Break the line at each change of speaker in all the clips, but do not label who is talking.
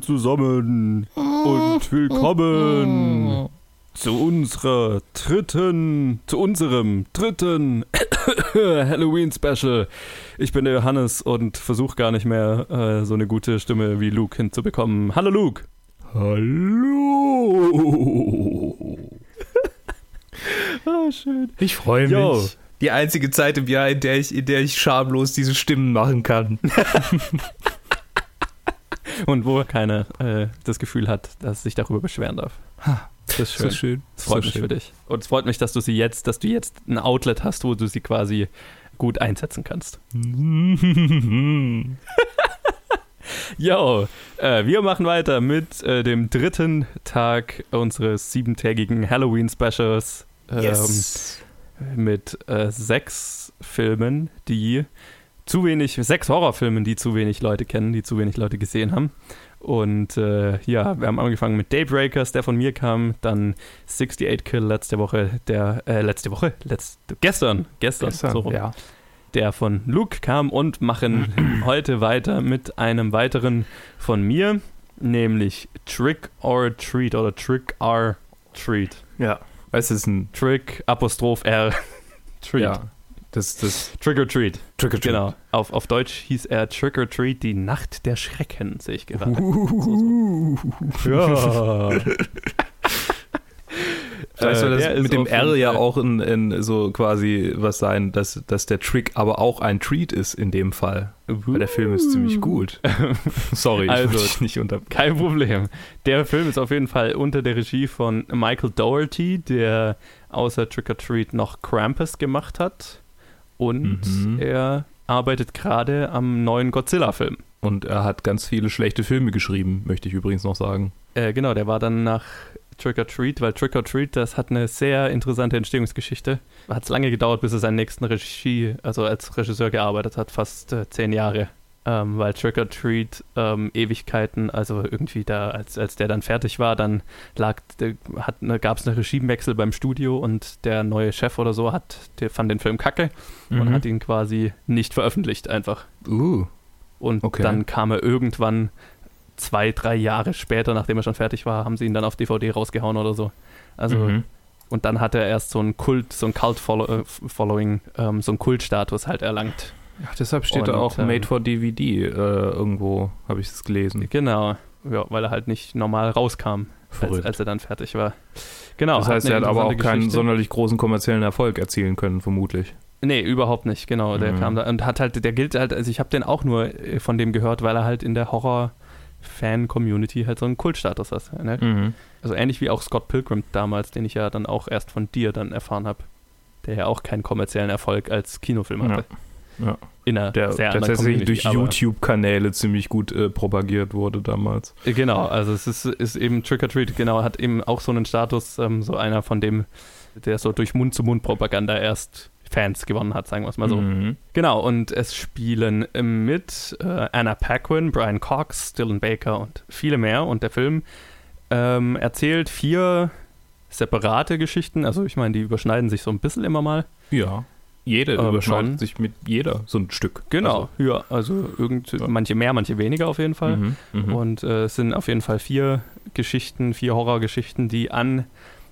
alle zusammen und willkommen zu unserer dritten, zu unserem dritten Halloween Special. Ich bin der Johannes und versuche gar nicht mehr äh, so eine gute Stimme wie Luke hinzubekommen. Hallo Luke. Hallo.
ah, schön. Ich freue mich. Yo. Die einzige Zeit im Jahr, in der ich, in der ich schamlos diese Stimmen machen kann.
Und wo keiner äh, das Gefühl hat, dass sich darüber beschweren darf.
Das ist schön. So schön.
Das freut so mich schön. für dich. Und es freut mich, dass du sie jetzt, dass du jetzt ein Outlet hast, wo du sie quasi gut einsetzen kannst. Jo, äh, wir machen weiter mit äh, dem dritten Tag unseres siebentägigen Halloween-Specials. Ähm, yes. Mit äh, sechs Filmen, die zu wenig, sechs Horrorfilmen, die zu wenig Leute kennen, die zu wenig Leute gesehen haben. Und äh, ja, wir haben angefangen mit Daybreakers, der von mir kam, dann 68 Kill letzte Woche, der, äh, letzte Woche, letzt, gestern, gestern, gestern so rum. Ja der von Luke kam und machen heute weiter mit einem weiteren von mir, nämlich Trick or Treat oder Trick or Treat.
Ja, es ist ein
Trick Apostroph R
Treat. Ja, das, das
Trick or Treat. Trick or Treat. Genau. Auf, auf Deutsch hieß er Trick or Treat, die Nacht der Schrecken, sehe ich gerade. Uh,
ja. Vielleicht soll das mit dem R ja auch in, in, so quasi was sein, dass, dass der Trick aber auch ein Treat ist in dem Fall. Weil der Film ist ziemlich gut.
Sorry, ich also, dich nicht unter. Kein Problem. Der Film ist auf jeden Fall unter der Regie von Michael Doherty, der außer Trick or Treat noch Krampus gemacht hat. Und mhm. er arbeitet gerade am neuen Godzilla-Film.
Und er hat ganz viele schlechte Filme geschrieben, möchte ich übrigens noch sagen.
Äh, genau, der war dann nach Trick or Treat, weil Trick or Treat, das hat eine sehr interessante Entstehungsgeschichte. Hat es lange gedauert, bis er seinen nächsten Regie, also als Regisseur gearbeitet hat, fast äh, zehn Jahre. Ähm, weil Trick or Treat ähm, Ewigkeiten, also irgendwie da, als, als der dann fertig war, dann lag, ne, gab es einen Regiewechsel beim Studio und der neue Chef oder so hat, der fand den Film kacke mhm. und hat ihn quasi nicht veröffentlicht einfach.
Uh.
Und okay. dann kam er irgendwann zwei, drei Jahre später, nachdem er schon fertig war, haben sie ihn dann auf DVD rausgehauen oder so. Also, mhm. und dann hat er erst so einen Kult, so ein Cult-Following, äh, ähm, so einen Kultstatus halt erlangt.
Ja, deshalb steht und, da auch ähm, Made for DVD äh, irgendwo, habe ich es gelesen.
Genau, ja, weil er halt nicht normal rauskam, als, als, er dann fertig war.
Genau. Das heißt, er hat aber auch Geschichte. keinen sonderlich großen kommerziellen Erfolg erzielen können, vermutlich.
Nee, überhaupt nicht, genau. Der mhm. kam da und hat halt, der gilt halt, also ich habe den auch nur äh, von dem gehört, weil er halt in der Horror- Fan-Community halt so einen Kultstatus hast. Ne? Mhm. Also ähnlich wie auch Scott Pilgrim damals, den ich ja dann auch erst von dir dann erfahren habe, der ja auch keinen kommerziellen Erfolg als Kinofilm hatte.
Ja. Ja. In einer der, sehr der tatsächlich durch YouTube-Kanäle ziemlich gut äh, propagiert wurde damals.
Äh, genau, also es ist, ist eben Trick or Treat, genau, hat eben auch so einen Status, ähm, so einer von dem, der so durch Mund-zu-Mund-Propaganda erst Fans gewonnen hat, sagen wir es mal so. Mhm. Genau, und es spielen mit äh, Anna Paquin, Brian Cox, Dylan Baker und viele mehr. Und der Film ähm, erzählt vier separate Geschichten. Also ich meine, die überschneiden sich so ein bisschen immer mal.
Ja. Jede ähm, überschneidet sich mit jeder so ein Stück.
Genau, also, ja, also irgend, ja. manche mehr, manche weniger auf jeden Fall. Mhm, mh. Und äh, es sind auf jeden Fall vier Geschichten, vier Horrorgeschichten, die an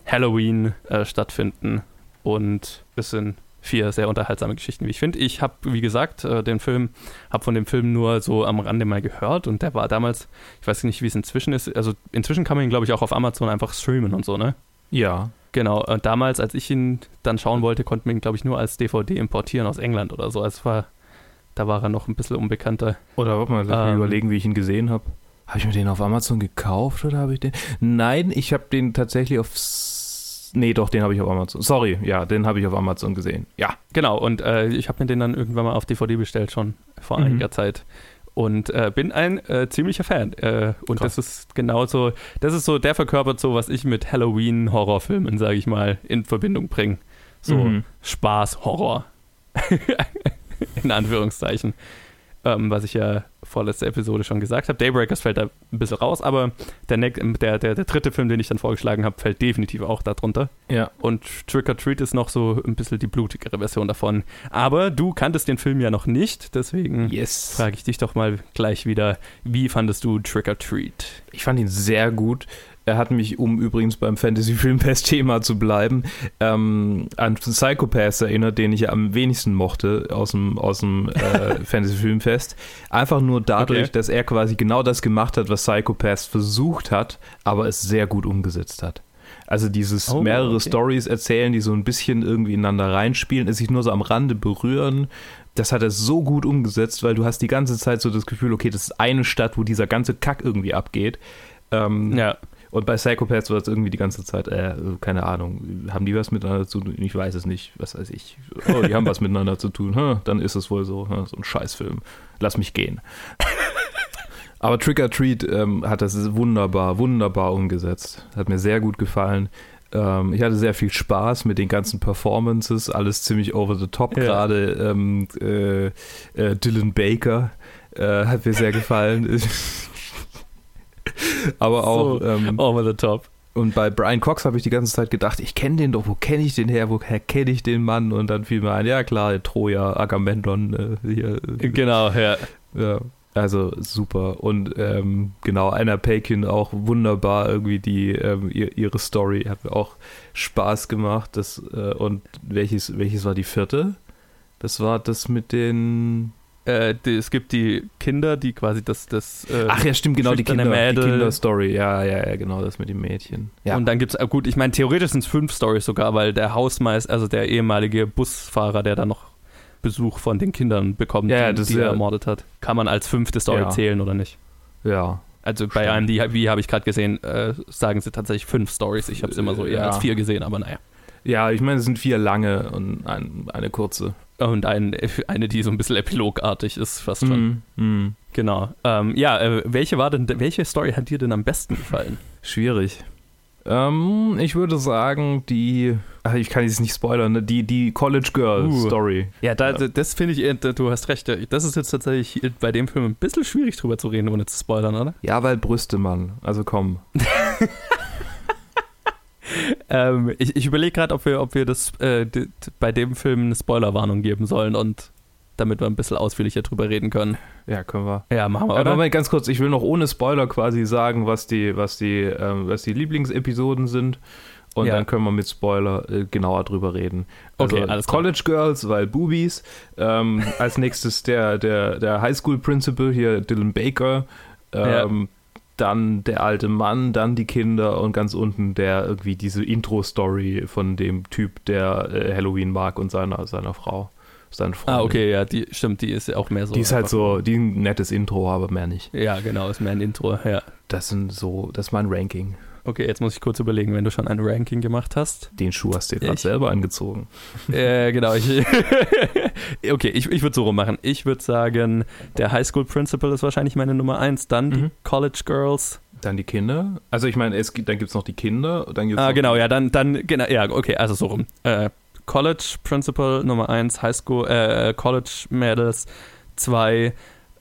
Halloween äh, stattfinden. Und es sind vier sehr unterhaltsame Geschichten, wie ich finde. Ich habe, wie gesagt, äh, den Film, habe von dem Film nur so am Rande mal gehört und der war damals, ich weiß nicht, wie es inzwischen ist, also inzwischen kann man ihn, glaube ich, auch auf Amazon einfach streamen und so, ne?
Ja.
Genau, und damals, als ich ihn dann schauen wollte, konnte man ihn, glaube ich, nur als DVD importieren aus England oder so. Also war, da war er noch ein bisschen unbekannter.
Oder warte mal, lass ähm, überlegen, wie ich ihn gesehen habe. Habe ich mir den auf Amazon gekauft oder habe ich den? Nein, ich habe den tatsächlich auf Nee, doch, den habe ich auf Amazon. Sorry, ja, den habe ich auf Amazon gesehen. Ja.
Genau, und äh, ich habe mir den dann irgendwann mal auf DVD bestellt, schon vor mhm. einiger Zeit. Und äh, bin ein äh, ziemlicher Fan. Äh, und Krass. das ist genauso, das ist so, der verkörpert so, was ich mit Halloween-Horrorfilmen, sage ich mal, in Verbindung bringe. So mhm. Spaß, Horror. in Anführungszeichen. Ähm, was ich ja vorletzte Episode schon gesagt habe. Daybreakers fällt da ein bisschen raus, aber der, der, der, der dritte Film, den ich dann vorgeschlagen habe, fällt definitiv auch darunter.
Ja.
Und Trick or Treat ist noch so ein bisschen die blutigere Version davon. Aber du kanntest den Film ja noch nicht, deswegen
yes.
frage ich dich doch mal gleich wieder, wie fandest du Trick or Treat?
Ich fand ihn sehr gut. Er hat mich, um übrigens beim Fantasy-Filmfest-Thema zu bleiben, ähm, an Psychopaths erinnert, den ich am wenigsten mochte aus dem, aus dem äh, Fantasy-Filmfest. Einfach nur dadurch, okay. dass er quasi genau das gemacht hat, was Psychopaths versucht hat, aber es sehr gut umgesetzt hat. Also dieses oh, mehrere okay. Stories erzählen, die so ein bisschen irgendwie ineinander reinspielen, es sich nur so am Rande berühren. Das hat er so gut umgesetzt, weil du hast die ganze Zeit so das Gefühl, okay, das ist eine Stadt, wo dieser ganze Kack irgendwie abgeht. Ähm,
ja.
Und bei Psychopaths war es irgendwie die ganze Zeit, äh, keine Ahnung, haben die was miteinander zu tun? Ich weiß es nicht, was weiß ich. Oh, die haben was miteinander zu tun. Hm, dann ist es wohl so, hm, so ein Scheißfilm. Lass mich gehen. Aber Trick or Treat ähm, hat das wunderbar, wunderbar umgesetzt. Hat mir sehr gut gefallen. Ähm, ich hatte sehr viel Spaß mit den ganzen Performances, alles ziemlich over the top. Ja. Gerade ähm, äh, äh, Dylan Baker äh, hat mir sehr gefallen. Aber auch
so, ähm, over the top.
Und bei Brian Cox habe ich die ganze Zeit gedacht, ich kenne den doch, wo kenne ich den her, woher kenne ich den Mann? Und dann fiel mir ein, ja klar, Troja, Agamemnon äh, hier.
Genau, ja.
ja. Also super. Und ähm, genau, Anna Paquin auch wunderbar irgendwie die ähm, ihre Story hat mir auch Spaß gemacht. Das, äh, und welches, welches war die vierte? Das war das mit den
äh, die, es gibt die Kinder, die quasi das. das
äh, Ach ja, stimmt, genau, die, Kinder, die Kinderstory. Ja, ja, ja, genau, das mit dem Mädchen. Ja.
Und dann gibt es, äh, gut, ich meine, theoretisch sind es fünf Stories sogar, weil der Hausmeister, also der ehemalige Busfahrer, der da noch Besuch von den Kindern bekommt,
ja,
die, die er ermordet hat, kann man als fünfte Story ja. zählen oder nicht?
Ja.
Also bei einem, die, wie habe ich gerade gesehen, äh, sagen sie tatsächlich fünf Stories. Ich habe es immer so eher als vier gesehen, aber naja.
Ja, ich meine, es sind vier lange und ein, eine kurze.
Und ein, eine, die so ein bisschen epilogartig ist, fast schon.
Mm, mm.
Genau. Ähm, ja, äh, welche war denn, welche Story hat dir denn am besten gefallen?
Schwierig. Ähm, ich würde sagen, die, ach, ich kann jetzt nicht spoilern, ne? die, die College Girl uh. Story.
Ja, da, ja. das finde ich, äh, du hast recht. Das ist jetzt tatsächlich bei dem Film ein bisschen schwierig drüber zu reden, ohne zu spoilern, oder?
Ja, weil Brüste, Mann. Also komm.
ähm, ich ich überlege gerade, ob wir, ob wir das äh, bei dem Film eine Spoilerwarnung geben sollen und damit wir ein bisschen ausführlicher drüber reden können.
Ja, können wir.
Ja, machen wir. Aber
Moment, ganz kurz, ich will noch ohne Spoiler quasi sagen, was die, was die, ähm, was die Lieblingsepisoden sind. Und ja. dann können wir mit Spoiler äh, genauer drüber reden.
Also okay, alles
klar. College Girls, weil Boobies. Ähm, als nächstes der, der, der Highschool Principal hier, Dylan Baker. Ähm, ja dann der alte Mann, dann die Kinder und ganz unten der irgendwie diese Intro-Story von dem Typ, der äh, Halloween mag und seiner, seiner Frau. Seine
Ah, okay, ja, die stimmt, die ist ja auch mehr so.
Die ist halt so, die ein nettes Intro, aber mehr nicht.
Ja, genau, ist mehr ein Intro, ja.
Das sind so, das ist mein Ranking.
Okay, jetzt muss ich kurz überlegen, wenn du schon ein Ranking gemacht hast.
Den Schuh hast du dir gerade selber angezogen.
Äh, genau. Ich, okay, ich, ich würde so rummachen. Ich würde sagen, der High School Principal ist wahrscheinlich meine Nummer eins, dann mhm. die College Girls.
Dann die Kinder. Also ich meine, es gibt, dann gibt es noch die Kinder. Dann gibt's
ah, genau, ja, dann, dann, genau, ja, okay, also so rum. Äh, College Principal Nummer eins, High School, äh, College Mädels zwei,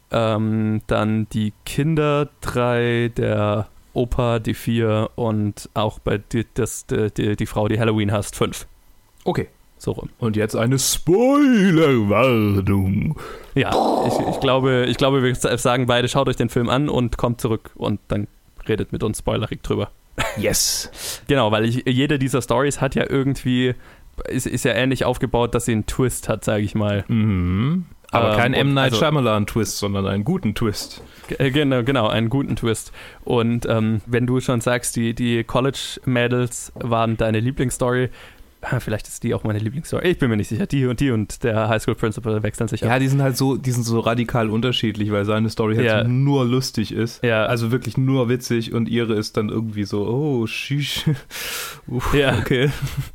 ähm, dann die Kinder drei, der Opa die vier und auch bei die, das, die, die Frau, die Halloween hasst, fünf.
Okay.
So rum.
Und jetzt eine Spoilerwarnung.
Ja, ich, ich, glaube, ich glaube, wir sagen beide, schaut euch den Film an und kommt zurück und dann redet mit uns spoilerig drüber.
Yes.
genau, weil ich, jede dieser Stories hat ja irgendwie, ist, ist ja ähnlich aufgebaut, dass sie einen Twist hat, sage ich mal.
Mhm. Aber ähm, kein M. Night also, Shyamalan-Twist, sondern einen guten Twist.
Äh, genau, genau, einen guten Twist. Und ähm, wenn du schon sagst, die, die College-Mädels waren deine Lieblingsstory, vielleicht ist die auch meine Lieblingsstory. Ich bin mir nicht sicher. Die und die und der Highschool Principal wechseln sich
ab. Ja, die sind halt so, die sind so radikal unterschiedlich, weil seine Story halt ja. so nur lustig ist.
Ja.
Also wirklich nur witzig und ihre ist dann irgendwie so, oh, shish.
Uff, ja. Okay.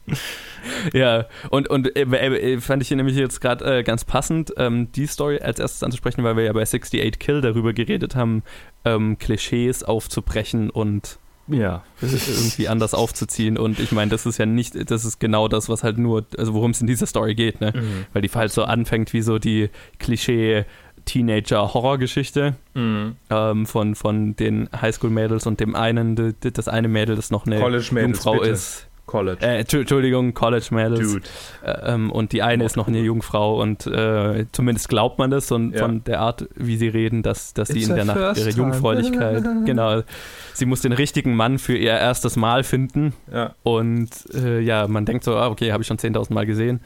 ja, und, und äh, äh, fand ich hier nämlich jetzt gerade äh, ganz passend, ähm, die Story als erstes anzusprechen, weil wir ja bei 68 Kill darüber geredet haben, ähm, Klischees aufzubrechen und
ja.
irgendwie anders aufzuziehen. Und ich meine, das ist ja nicht, das ist genau das, was halt nur, also worum es in dieser Story geht, ne? Mhm. Weil die halt so anfängt wie so die Klischee Teenager-Horrorgeschichte
Mhm.
ähm, von, von den Highschool-Mädels und dem einen, das eine Mädel, das noch eine Jungfrau
bitte.
ist.
College.
Äh, Entschu- Entschuldigung, College-Mädels.
Dude.
Äh, ähm, und die eine ist noch eine Jungfrau und äh, zumindest glaubt man das und
Ja.
von der Art, wie sie reden, dass, dass sie in der Nacht ihre
time.
Jungfräulichkeit, genau, sie muss den richtigen Mann für ihr erstes Mal finden
Ja.
und äh, ja, man denkt so, ah, okay, habe ich schon 10.000 Mal gesehen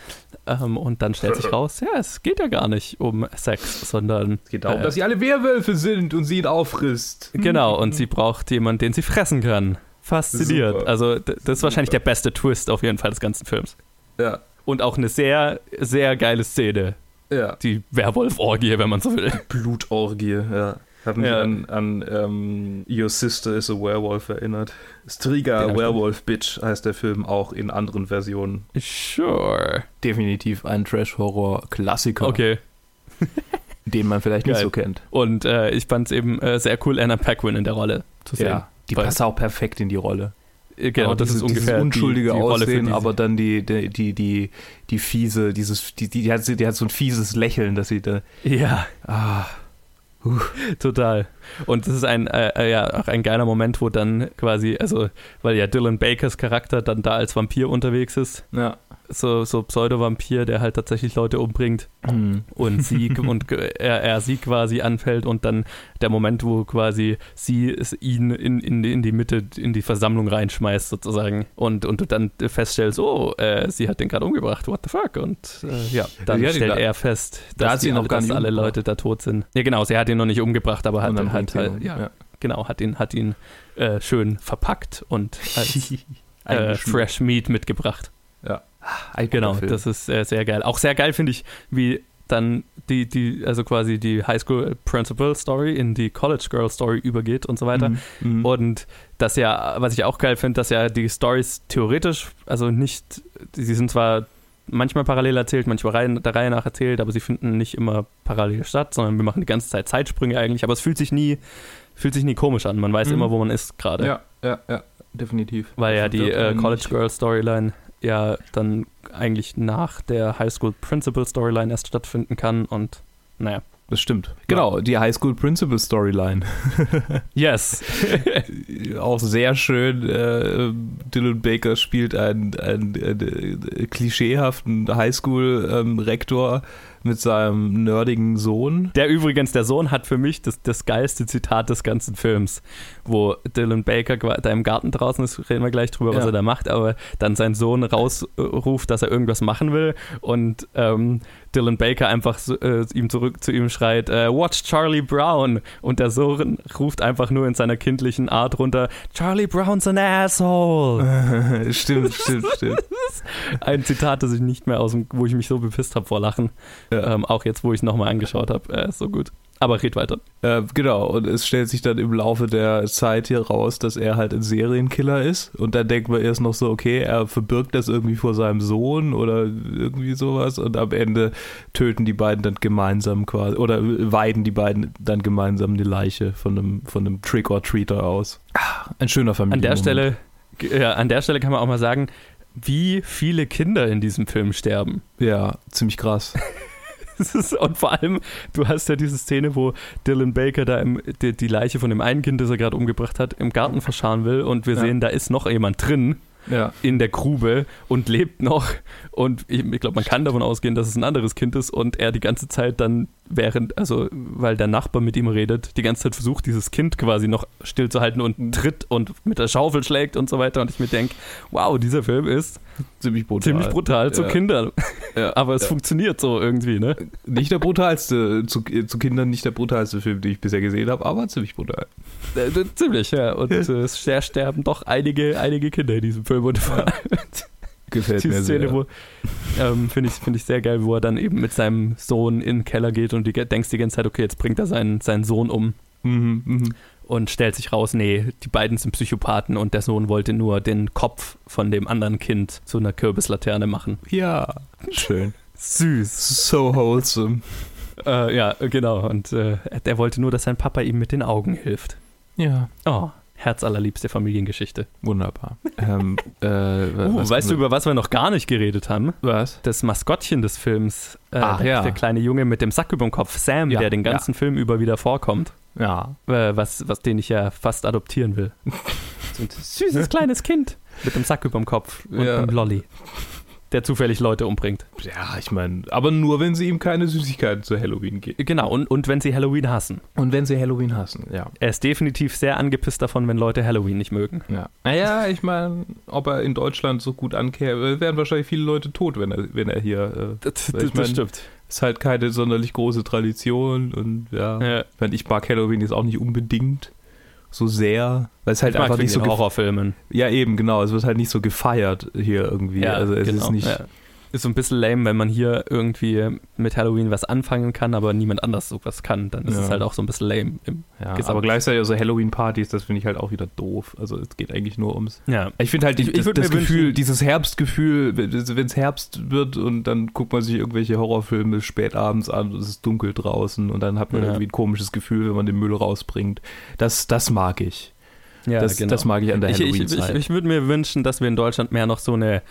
ähm, und dann stellt sich raus, ja, es geht ja gar nicht um Sex, sondern
Es geht darum,
Äh.
dass sie alle Werwölfe sind und sie ihn auffrisst.
genau und sie braucht jemanden, den sie fressen kann. Fasziniert.
Super.
Also das ist wahrscheinlich
Super.
der beste Twist auf jeden Fall des ganzen Films.
Ja.
Und auch eine sehr, sehr geile Szene.
Ja.
Die Werwolf-Orgie, wenn man so will.
Blutorgie, ja. Hat mich
Ja.
an, an ähm, Your Sister is a Werewolf erinnert. Striga Werewolf Bitch heißt der Film auch in anderen Versionen.
Sure.
Definitiv ein Trash-Horror-Klassiker,
Okay.
den man vielleicht nicht
Geil.
so kennt.
Und äh, ich fand es eben äh, sehr cool, Anna Paquin in der Rolle zu sehen.
Ja, die passt auch perfekt in die Rolle.
Äh, Genau, das ist ungefähr
unschuldige
die, die
Aussehen, aber dann die, die, die, die, die fiese, dieses, die, die, die, hat, die hat so ein fieses Lächeln, dass sie da.
Ja,
Ah,
total. Und das ist ein, äh, äh, ja, auch ein geiler Moment, wo dann quasi, also, weil ja Dylan Bakers Charakter dann da als Vampir unterwegs ist,
ja.
So, so Pseudo-Vampir, der halt tatsächlich Leute umbringt
Hm.
und sie und er, er sie quasi anfällt und dann der Moment, wo quasi sie es ihn in, in, in die Mitte, in die Versammlung reinschmeißt sozusagen und, und du dann feststellst, oh, äh, sie hat den gerade umgebracht, what the fuck? Und äh, ja, dann
ihn
stellt
da-
er fest,
da
dass,
hat sie noch
alle, dass alle. Leute da tot sind. Ja genau, sie hat ihn noch nicht umgebracht, aber hat, halt,
ihn um,
ja, genau, hat ihn, hat ihn äh, schön verpackt und als äh. Fresh Meat mitgebracht.
Ein
Genau,
guter Film.
das ist äh, sehr geil. Auch sehr geil finde ich, wie dann die, die, also quasi die High School Principal Story in die College Girl Story übergeht und so weiter.
Mhm. Mhm.
Und das ja, was ich auch geil finde, dass ja die Stories theoretisch, also nicht, sie sind zwar manchmal parallel erzählt, manchmal Reihe, der Reihe nach erzählt, aber sie finden nicht immer parallel statt, sondern wir machen die ganze Zeit Zeitsprünge eigentlich, aber es fühlt sich nie, fühlt sich nie komisch an. Man weiß
Mhm.
immer, wo man ist gerade.
ja, ja, ja, definitiv.
Weil ja die äh, College Girl Storyline ja dann eigentlich nach der High School Principal Storyline erst stattfinden kann und naja.
Das stimmt. Genau, die High School Principal Storyline.
Yes.
auch sehr schön. Äh, Dylan Baker spielt einen, einen, äh, klischeehaften Highschool-Rektor mit seinem nerdigen Sohn.
Der übrigens, der Sohn hat für mich das, das geilste Zitat des ganzen Films, wo Dylan Baker da im Garten draußen ist, reden wir gleich drüber, was
Ja.
er da macht, aber dann sein Sohn rausruft, dass er irgendwas machen will und ähm, Dylan Baker einfach äh, ihm zurück zu ihm schreit, äh, Watch Charlie Brown und der Sohn ruft einfach nur in seiner kindlichen Art runter, Charlie Brown's an asshole.
stimmt, stimmt, stimmt.
Ein Zitat, das ich nicht mehr aus dem, wo ich mich so bepisst habe vor Lachen.
Ja.
Ähm, auch jetzt, wo ich es nochmal angeschaut habe. Äh, so gut. Aber red weiter.
Äh, genau, und es stellt sich dann im Laufe der Zeit hier raus, dass er halt ein Serienkiller ist. Und dann denkt man erst noch so, okay, er verbirgt das irgendwie vor seinem Sohn oder irgendwie sowas. Und am Ende töten die beiden dann gemeinsam quasi, oder weiden die beiden dann gemeinsam die Leiche von einem, von einem Trick-or-Treater aus. Ah, Ein schöner
An
Familienmoment.
der Stelle, g- ja, an der Stelle kann man auch mal sagen, wie viele Kinder in diesem Film sterben.
Ja, ziemlich krass.
Und vor allem, du hast ja diese Szene, wo Dylan Baker da im, die, die Leiche von dem einen Kind, das er gerade umgebracht hat, im Garten verscharren will und wir
Ja.
sehen, da ist noch jemand drin
Ja.
in der Grube und lebt noch. Und ich, ich glaube, man kann davon ausgehen, dass es ein anderes Kind ist und er die ganze Zeit dann während, also weil der Nachbar mit ihm redet, die ganze Zeit versucht, dieses Kind quasi noch stillzuhalten und tritt und mit der Schaufel schlägt und so weiter. Und ich mir denke, wow, dieser Film ist
Ziemlich brutal.
ziemlich brutal zu
Ja.
Kindern.
Ja.
Aber es
Ja.
funktioniert so irgendwie, ne?
Nicht der brutalste, zu, zu Kindern nicht der brutalste Film, den ich bisher gesehen habe, aber ziemlich brutal.
Äh, Ziemlich, ja. Und äh, es ster- sterben doch einige, einige Kinder in diesem Film. Und vor allem
Gefällt
die
mir
Szene,
sehr.
wo ähm, finde ich, find ich sehr geil, wo er dann eben mit seinem Sohn in den Keller geht und du denkst die ganze Zeit, okay, jetzt bringt er seinen, seinen Sohn um
Mhm, mhm.
und stellt sich raus, nee, die beiden sind Psychopathen und der Sohn wollte nur den Kopf von dem anderen Kind zu einer Kürbislaterne machen.
Ja, schön.
Süß.
So wholesome.
Äh, ja, genau. Und äh, der wollte nur, dass sein Papa ihm mit den Augen hilft.
Ja.
Oh, herzallerliebste Familiengeschichte.
Wunderbar. ähm, äh,
uh, weißt du, über was wir noch gar nicht geredet haben?
Was?
Das Maskottchen des Films.
Äh, Ach,
der,
ja.
der kleine Junge mit dem Sack über dem Kopf, Sam,
Ja,
der den ganzen Film über wieder vorkommt.
Ja.
Äh, was, was den ich ja fast adoptieren will. so ein süßes kleines Kind mit dem Sack über dem Kopf und
Ja.
einem Lolli. Der zufällig Leute umbringt.
Ja, ich meine, aber nur, wenn sie ihm keine Süßigkeiten zu Halloween geben.
Genau, und, und wenn sie Halloween hassen.
Und wenn sie Halloween hassen, ja.
Er ist definitiv sehr angepisst davon, wenn Leute Halloween nicht mögen.
ja. Naja, ich meine, ob er in Deutschland so gut ankehrt, wären wahrscheinlich viele Leute tot, wenn er, wenn er hier. Äh,
Das,
Weil ich mein-
stimmt.
ist halt keine sonderlich große Tradition und ja.
Ja.
Ich meine, ich mag Halloween jetzt auch nicht unbedingt so sehr, weil es halt
ich
einfach nicht so
Horrorfilmen.
Ja, eben, genau. Es wird halt nicht so gefeiert hier irgendwie. also es ist nicht.
genau, ja. Ist so ein bisschen lame, wenn man hier irgendwie mit Halloween was anfangen kann, aber niemand anders so was kann. Dann ist
Ja.
es halt auch so ein bisschen lame. Im,
Ja,
Gesamt.
aber gleichzeitig also Halloween-Partys, das finde ich halt auch wieder doof. Also es geht eigentlich nur ums.
ja.
Ich finde halt die,
Ich- ich
das, das Gefühl,
wünschen-
dieses Herbstgefühl, wenn es Herbst wird und dann guckt man sich irgendwelche Horrorfilme spät abends an und es ist dunkel draußen und dann hat man
Ja.
irgendwie ein komisches Gefühl, wenn man den Müll rausbringt. Das, das mag ich.
ja
das,
genau.
das mag ich an der
ich, ich, ich,
Halloween-Zeit.
ich würde mir wünschen, dass wir in Deutschland mehr noch so eine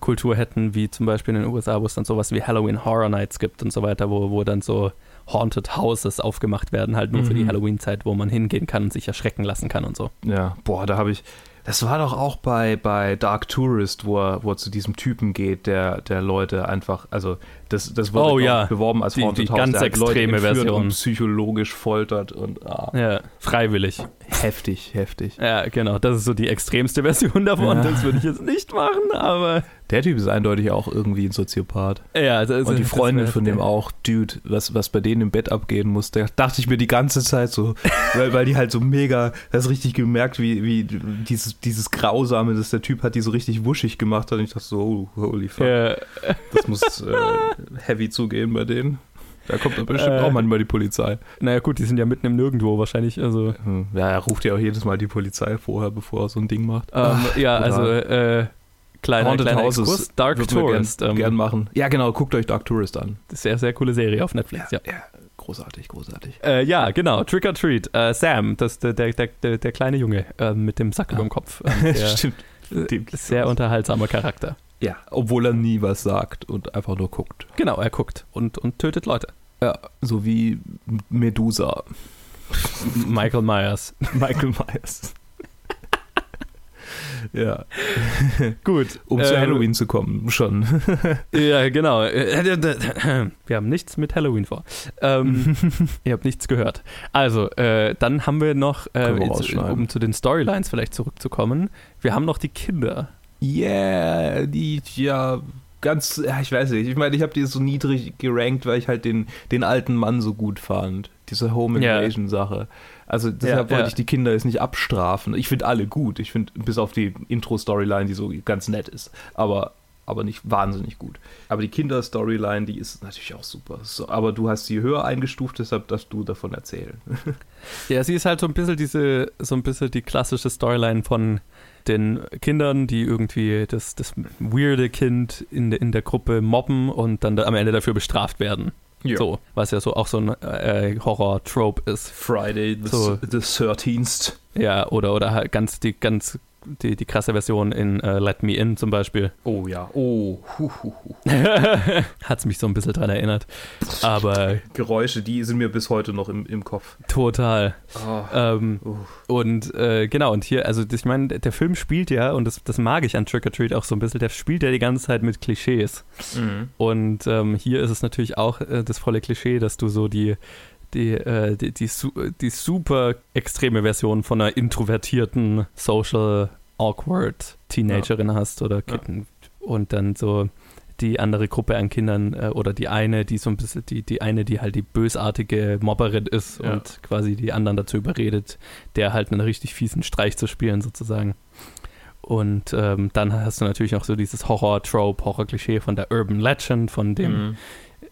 Kultur hätten, wie zum Beispiel in den USA, wo es dann sowas wie Halloween Horror Nights gibt und so weiter, wo, wo dann so Haunted Houses aufgemacht werden, halt nur für die
Mhm.
Halloween-Zeit, wo man hingehen kann und sich erschrecken lassen kann und so.
Ja, boah, da habe ich. Das war doch auch bei, bei Dark Tourist, wo er, wo er zu diesem Typen geht, der, der Leute einfach, also das, das wurde
Oh, ja.
beworben als
Die-
Haunted
die
House,
ganz extreme Version.
und psychologisch foltert und ah,
Ja, freiwillig.
heftig, heftig.
Ja, genau. Das ist so die extremste Version davon.
Ja.
Das würde ich jetzt nicht machen, aber.
Der Typ ist eindeutig auch irgendwie ein Soziopath.
Ja, das,
Und die Freundin von dem auch, Dude, was, was bei denen im Bett abgehen muss, da dachte ich mir die ganze Zeit so, weil, weil die halt so mega, das richtig gemerkt, wie, wie dieses, dieses Grausame, das der Typ hat, die so richtig wuschig gemacht hat. Und ich dachte so, oh, holy fuck,
Ja,
das muss äh, heavy zugehen bei denen. Da kommt dann bestimmt
Äh.
auch manchmal die Polizei.
naja, gut, die sind ja mitten im Nirgendwo wahrscheinlich. Also,
Hm, Ja, er ruft ja auch jedes Mal die Polizei vorher, bevor er so ein Ding macht.
ähm, ja,
brutal.
also, äh, kleiner,
Haunted
kleiner
Houses
Exkurs. Dark Tourist.
Gern,
ähm,
gern machen. Ja, genau, guckt euch Dark Tourist an.
Sehr, sehr coole Serie auf Netflix, ja.
ja großartig, großartig.
Äh, ja, genau. Trick or Treat. Äh, Sam, das, der, der, der, der, kleine Junge äh, mit dem Sack
Ja.
über dem Kopf.
Stimmt.
äh, sehr unterhaltsamer Charakter.
Ja, obwohl er nie was sagt und einfach nur guckt.
Genau, er guckt und, und tötet Leute.
Ja, so wie Medusa.
Michael Myers.
Michael Myers. ja,
Gut.
um zu
ähm,
Halloween zu kommen, schon.
Ja, genau. Wir haben nichts mit Halloween vor. Ähm, ihr habt nichts gehört. Also, äh, dann haben wir noch, äh,
wir rausschneiden.
um zu den Storylines vielleicht zurückzukommen, wir haben noch die Kinder.
Yeah, die, ja, ganz, ja, ich weiß nicht. Ich meine, ich habe die so niedrig gerankt, weil ich halt den, den alten Mann so gut fand. Diese Home. Invasion Sache. Also deshalb
Ja,
wollte ich die Kinder jetzt nicht abstrafen. Ich finde alle gut. Ich finde, bis auf die Intro-Storyline, die so ganz nett ist. Aber, aber nicht wahnsinnig gut. Aber die Kinder-Storyline, die ist natürlich auch super. So, aber du hast sie höher eingestuft, deshalb darfst du davon erzählen.
Ja, sie ist halt so ein bisschen diese, so ein bisschen die klassische Storyline von den Kindern, die irgendwie das, das weirde Kind in, der- in der Gruppe mobben und dann da am Ende dafür bestraft werden. So, was ja so auch so ein äh, Horror-Trope ist.
Friday the,
So.
the 13th.
Ja, oder, oder halt ganz die ganz die, die krasse Version in äh, Let Me In zum Beispiel.
Oh ja. Oh. Hu, hu, hu.
Hat es mich so ein bisschen dran erinnert. Aber
Geräusche, die sind mir bis heute noch im, im Kopf.
total.
Oh.
Ähm,
Uh.
und äh, genau, und hier, also ich meine, der Film spielt ja, und das, das mag ich an Trick or Treat auch so ein bisschen, der spielt ja die ganze Zeit mit Klischees.
Mhm.
Und ähm, hier ist es natürlich auch äh, das volle Klischee, dass du so die, die, äh, die, die, die super extreme Version von einer introvertierten, social, awkward Teenagerin hast oder
Ja.
Kitten. Und dann so die andere Gruppe an Kindern äh, oder die eine, die so ein bisschen, die, die eine, die halt die bösartige Mobberin ist
Ja.
und quasi die anderen dazu überredet, der halt einen richtig fiesen Streich zu spielen sozusagen. Und ähm, dann hast du natürlich auch so dieses Horror-Trope, Horror-Klischee von der Urban Legend, von dem,
Mhm.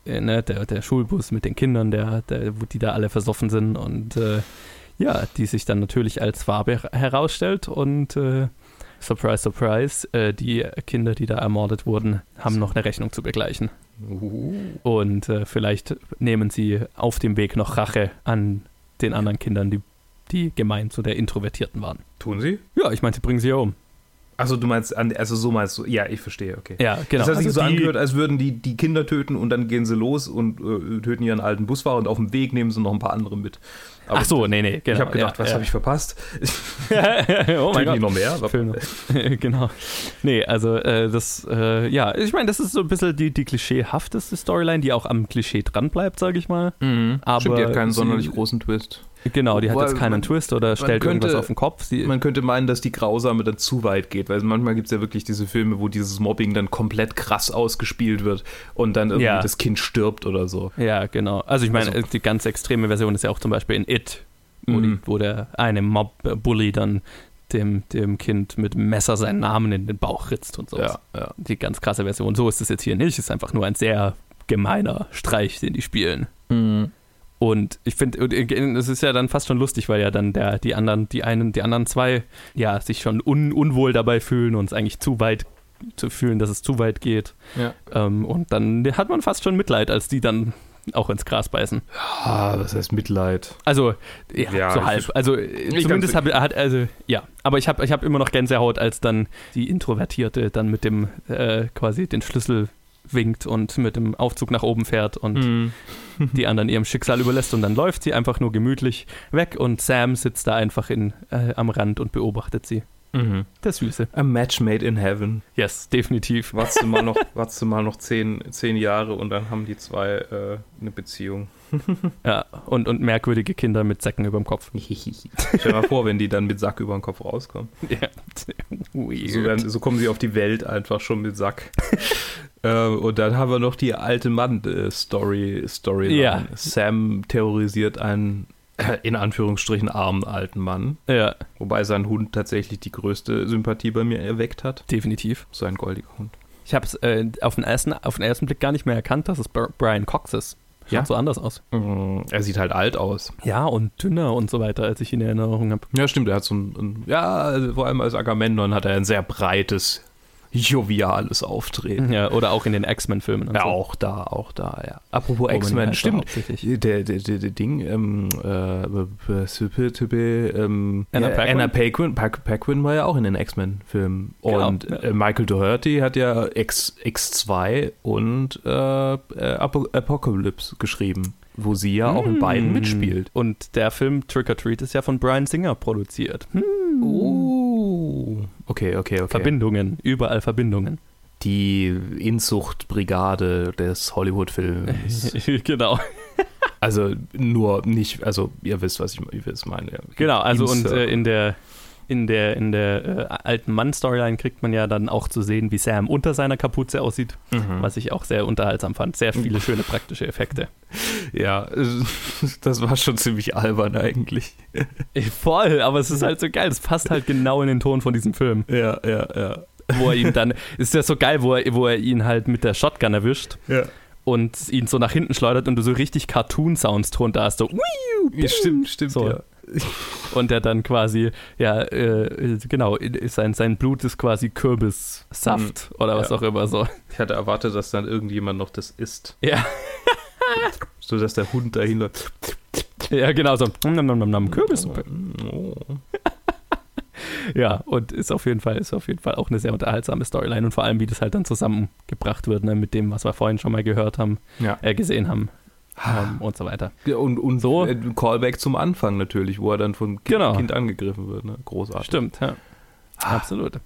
Äh, ne, der, der Schulbus mit den Kindern, der, der, wo die da alle versoffen sind und äh, ja, die sich dann natürlich als Farbe her- herausstellt und äh, surprise, surprise, äh, die Kinder, die da ermordet wurden, haben noch eine Rechnung zu begleichen.
Uh.
Und äh, vielleicht nehmen sie auf dem Weg noch Rache an den anderen Kindern, die, die gemein zu der Introvertierten waren.
Tun sie?
Ja, ich meine, sie bringen sie ja um.
Also du meinst, also so meinst du, ja, ich verstehe, okay.
Ja, genau.
Das hat sich
Also
so angehört, als würden die die Kinder töten und dann gehen sie los und äh, töten ihren alten Busfahrer und auf dem Weg nehmen sie noch ein paar andere mit. Aber
Ach so, nee, nee, genau.
ich habe gedacht,
ja,
was
ja.
habe ich verpasst?
oh mein Gott.
noch mehr?
Film. genau. Nee, also äh, das, äh, ja, ich meine, das ist so ein bisschen die, die klischeehafteste Storyline, die auch am Klischee dran bleibt, sage ich mal.
Mhm.
Aber
Stimmt, die hat keinen
sie-
sonderlich großen Twist.
Genau, die hat jetzt keinen
man-
Twist oder stellt
könnte-
irgendwas auf den Kopf. Sie,
Man könnte meinen, dass die Grausame dann zu weit geht, weil manchmal gibt es ja wirklich diese Filme, wo dieses Mobbing dann komplett krass ausgespielt wird und dann irgendwie
Ja.
das Kind stirbt oder so.
ja, genau. Also ich meine,
Also-
die ganz extreme Version ist ja auch zum Beispiel in It, wo,
Mhm.
die, wo der eine Mob-Bully dann dem, dem Kind mit Messer seinen Namen in den Bauch ritzt und so.
Ja, ja.
Die ganz krasse Version. So ist es jetzt hier nicht. Es ist einfach nur ein sehr gemeiner Streich, den die spielen. Und ich finde, es ist ja dann fast schon lustig, weil ja dann der, die anderen, die einen, die anderen zwei, ja, sich schon un, unwohl dabei fühlen und es eigentlich zu weit zu fühlen, dass es zu weit geht.
Ja.
Ähm, und dann hat man fast schon Mitleid, als die dann auch ins Gras beißen.
Ah, was heißt Mitleid?
Also, ja,
Ja,
so halb. Also, äh, zumindest habe hat, also, ja. Aber ich habe ich hab immer noch Gänsehaut, als dann die Introvertierte dann mit dem, äh, quasi den Schlüssel winkt und mit dem Aufzug nach oben fährt und
Mhm.
die anderen ihrem Schicksal überlässt und dann läuft sie einfach nur gemütlich weg und Sam sitzt da einfach in, äh, am Rand und beobachtet sie.
Mhm.
Der Süße.
A match made in heaven.
Yes, definitiv.
Wartest du mal noch, wartest du mal noch zehn, zehn Jahre und dann haben die zwei äh, eine Beziehung.
Ja, und, und merkwürdige Kinder mit Säcken über dem Kopf.
Stell dir mal vor, wenn die dann mit Sack über den Kopf rauskommen.
Ja.
So, werden, so kommen sie auf die Welt einfach schon mit Sack. äh, und dann haben wir noch die alte Mann-Story. Story
Ja.
Sam terrorisiert einen, äh, in Anführungsstrichen, armen alten Mann.
ja,
Wobei sein Hund tatsächlich die größte Sympathie bei mir erweckt hat.
definitiv.
So ein goldiger Hund.
Ich habe es äh, auf, den ersten- auf den ersten Blick gar nicht mehr erkannt, dass es Br- Brian Cox ist.
Ja?
so anders aus.
Mm, Er sieht halt alt aus.
Ja, und dünner und so weiter, als ich ihn in Erinnerung habe.
Ja, stimmt. Er hat so ein, ein ja, vor allem als Agamemnon hat er ein sehr breites, joviales Auftreten.
Ja, oder auch in den X-Men-Filmen.
Ja,
so.
auch da, auch da, ja. Apropos
ihn
X-Men,
halt
stimmt. Der, der, der, der Ding, ähm, äh, ähm,
Anna
ja,
Paquin?
Anna Paquin, Paquin war ja auch in den X-Men-Filmen.
Genau,
Und
ja.
äh, Michael Doherty hat ja X, X2 und äh, äh, Apo Apocalypse geschrieben, wo sie ja auch in beiden
Mm.
mitspielt.
Und der Film Trick or Treat ist ja von Brian Singer produziert. Hm.
Oh. Okay, okay, okay.
Verbindungen, überall Verbindungen.
Die Inzuchtbrigade des Hollywood-Films.
genau.
also nur nicht, also ihr wisst, was ich, ihr wisst meine. ja.
Genau, also und
Insert.
äh, in der in der in der äh, alten Mann-Storyline kriegt man ja dann auch zu sehen, wie Sam unter seiner Kapuze aussieht,
Mhm.
was ich auch sehr unterhaltsam fand. Sehr viele schöne praktische Effekte.
Ja, das war schon ziemlich albern eigentlich.
Voll, aber es ist halt so geil. Es passt halt genau in den Ton von diesem Film.
Ja, ja, ja.
Wo er ihn dann, ist ja so geil, wo er, wo er ihn halt mit der Shotgun erwischt
Ja,
und ihn so nach hinten schleudert und du so richtig Cartoon-Sounds drunter hast. So,
ja stimmt, stimmt.
So.
Ja.
und der dann quasi, ja, äh, genau, sein, sein Blut ist quasi Kürbissaft oder was
Ja.
auch immer so.
Ich hatte erwartet, dass dann irgendjemand noch das isst.
Ja,
So dass der Hund dahin läuft.
ja genau so. Nom, nom, nom, nom, Kürbissuppe.
Oh.
Ja, und ist auf jeden Fall, ist auf jeden Fall auch eine sehr unterhaltsame Storyline und vor allem, wie das halt dann zusammengebracht wird, ne, mit dem, was wir vorhin schon mal gehört haben,
Ja.
äh, gesehen haben ähm, und so weiter.
Und, und
So.
ein Callback zum Anfang natürlich, wo er dann von Kind,
Genau.
kind angegriffen wird. Ne? Großartig.
Stimmt, ja. Absolut.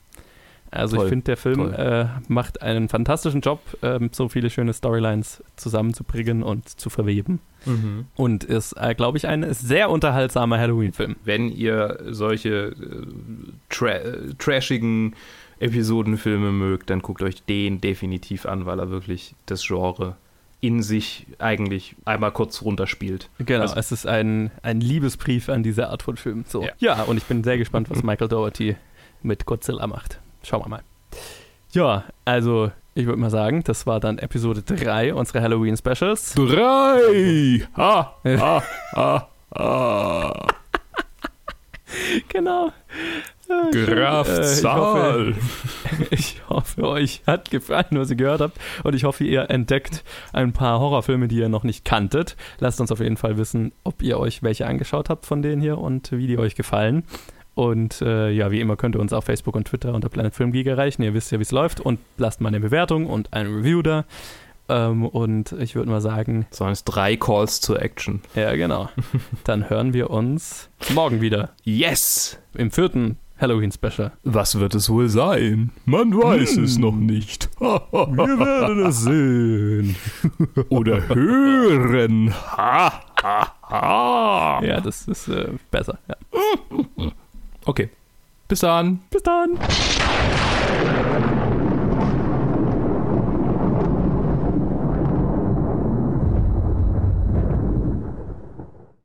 Also
Toll,
ich finde, der Film äh, macht einen fantastischen Job, ähm, so viele schöne Storylines zusammenzubringen und zu verweben.
Mhm.
Und ist, äh, glaube ich, ein sehr unterhaltsamer Halloween-Film.
Wenn ihr solche äh, tra äh, trashigen Episodenfilme mögt, dann guckt euch den definitiv an, weil er wirklich das Genre in sich eigentlich einmal kurz runterspielt.
Genau,
Also-
es ist ein, ein Liebesbrief an diese Art von Film. So.
Ja.
Ja. und ich bin sehr gespannt, was Michael Dougherty mit Godzilla macht. Schauen wir mal. Ja, also ich würde mal sagen, das war dann Episode 3 unserer Halloween-Specials.
Drei! Ha, ha, ha, ha.
genau.
Graf
Äh, ich
Zahl.
Ich hoffe, euch hat gefallen, was ihr gehört habt. Und ich hoffe, ihr entdeckt ein paar Horrorfilme, die ihr noch nicht kanntet. Lasst uns auf jeden Fall wissen, ob ihr euch welche angeschaut habt von denen hier und wie die euch gefallen. Und äh, ja, wie immer könnt ihr uns auf Facebook und Twitter unter Planet Film Geek erreichen. Ihr wisst ja, wie es läuft. Und lasst mal eine Bewertung und ein Review da. Ähm, und ich würde mal sagen,
So es drei Calls zur Action.
ja, genau. Dann hören wir uns morgen wieder
Yes!
im vierten Halloween-Special.
Was wird es wohl sein? Man weiß
Hm.
es noch nicht.
Wir werden es sehen.
Oder hören. Ha, ha, ha.
Ja, das ist äh, besser. Ja.
Okay. Bis dann.
Bis dann.